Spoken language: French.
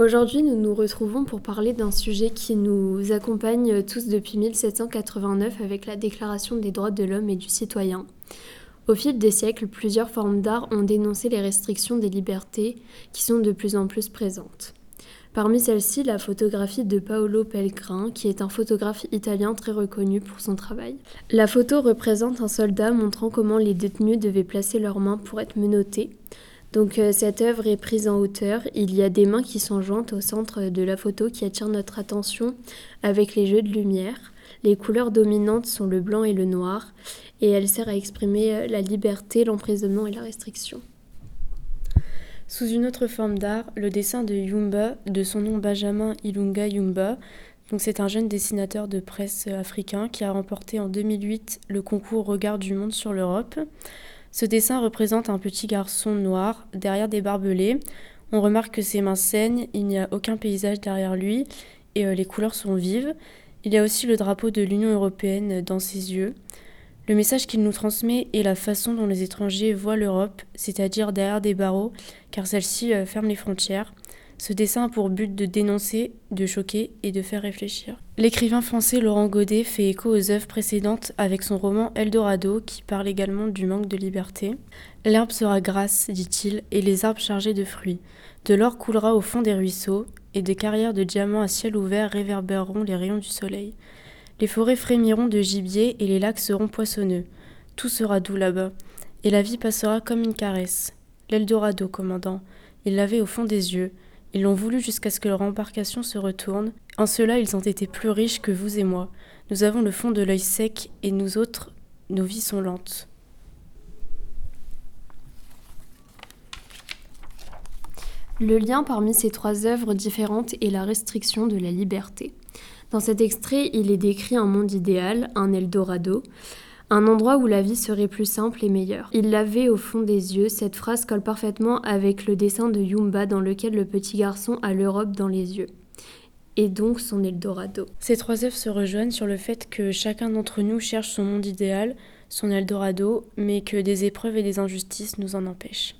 Aujourd'hui, nous nous retrouvons pour parler d'un sujet qui nous accompagne tous depuis 1789 avec la Déclaration des droits de l'homme et du citoyen. Au fil des siècles, plusieurs formes d'art ont dénoncé les restrictions des libertés qui sont de plus en plus présentes. Parmi celles-ci, la photographie de Paolo Pellegrin, qui est un photographe italien très reconnu pour son travail. La photo représente un soldat montrant comment les détenus devaient placer leurs mains pour être menottés. Donc euh, cette œuvre est prise en hauteur. Il y a des mains qui sont jointes au centre de la photo qui attirent notre attention avec les jeux de lumière. Les couleurs dominantes sont le blanc et le noir et elle sert à exprimer euh, la liberté, l'emprisonnement et la restriction. Sous une autre forme d'art, le dessin de Yumba, de son nom Benjamin Ilunga Yumba, c'est un jeune dessinateur de presse africain qui a remporté en 2008 le concours Regard du monde sur l'Europe. Ce dessin représente un petit garçon noir derrière des barbelés. On remarque que ses mains saignent, il n'y a aucun paysage derrière lui et euh, les couleurs sont vives. Il y a aussi le drapeau de l'Union européenne dans ses yeux. Le message qu'il nous transmet est la façon dont les étrangers voient l'Europe, c'est-à-dire derrière des barreaux, car celle-ci euh, ferme les frontières. Ce dessin a pour but de dénoncer, de choquer et de faire réfléchir. L'écrivain français Laurent Godet fait écho aux œuvres précédentes avec son roman Eldorado qui parle également du manque de liberté. L'herbe sera grasse, dit-il, et les arbres chargés de fruits. De l'or coulera au fond des ruisseaux, et des carrières de diamants à ciel ouvert réverbéreront les rayons du soleil. Les forêts frémiront de gibier et les lacs seront poissonneux. Tout sera doux là-bas, et la vie passera comme une caresse. L'Eldorado, commandant, il l'avait au fond des yeux, ils l'ont voulu jusqu'à ce que leur embarcation se retourne. En cela, ils ont été plus riches que vous et moi. Nous avons le fond de l'œil sec et nous autres, nos vies sont lentes. Le lien parmi ces trois œuvres différentes est la restriction de la liberté. Dans cet extrait, il est décrit un monde idéal, un Eldorado, un endroit où la vie serait plus simple et meilleure. Il l'avait au fond des yeux, cette phrase colle parfaitement avec le dessin de Yumba dans lequel le petit garçon a l'Europe dans les yeux. Et donc son Eldorado. Ces trois œuvres se rejoignent sur le fait que chacun d'entre nous cherche son monde idéal, son Eldorado, mais que des épreuves et des injustices nous en empêchent.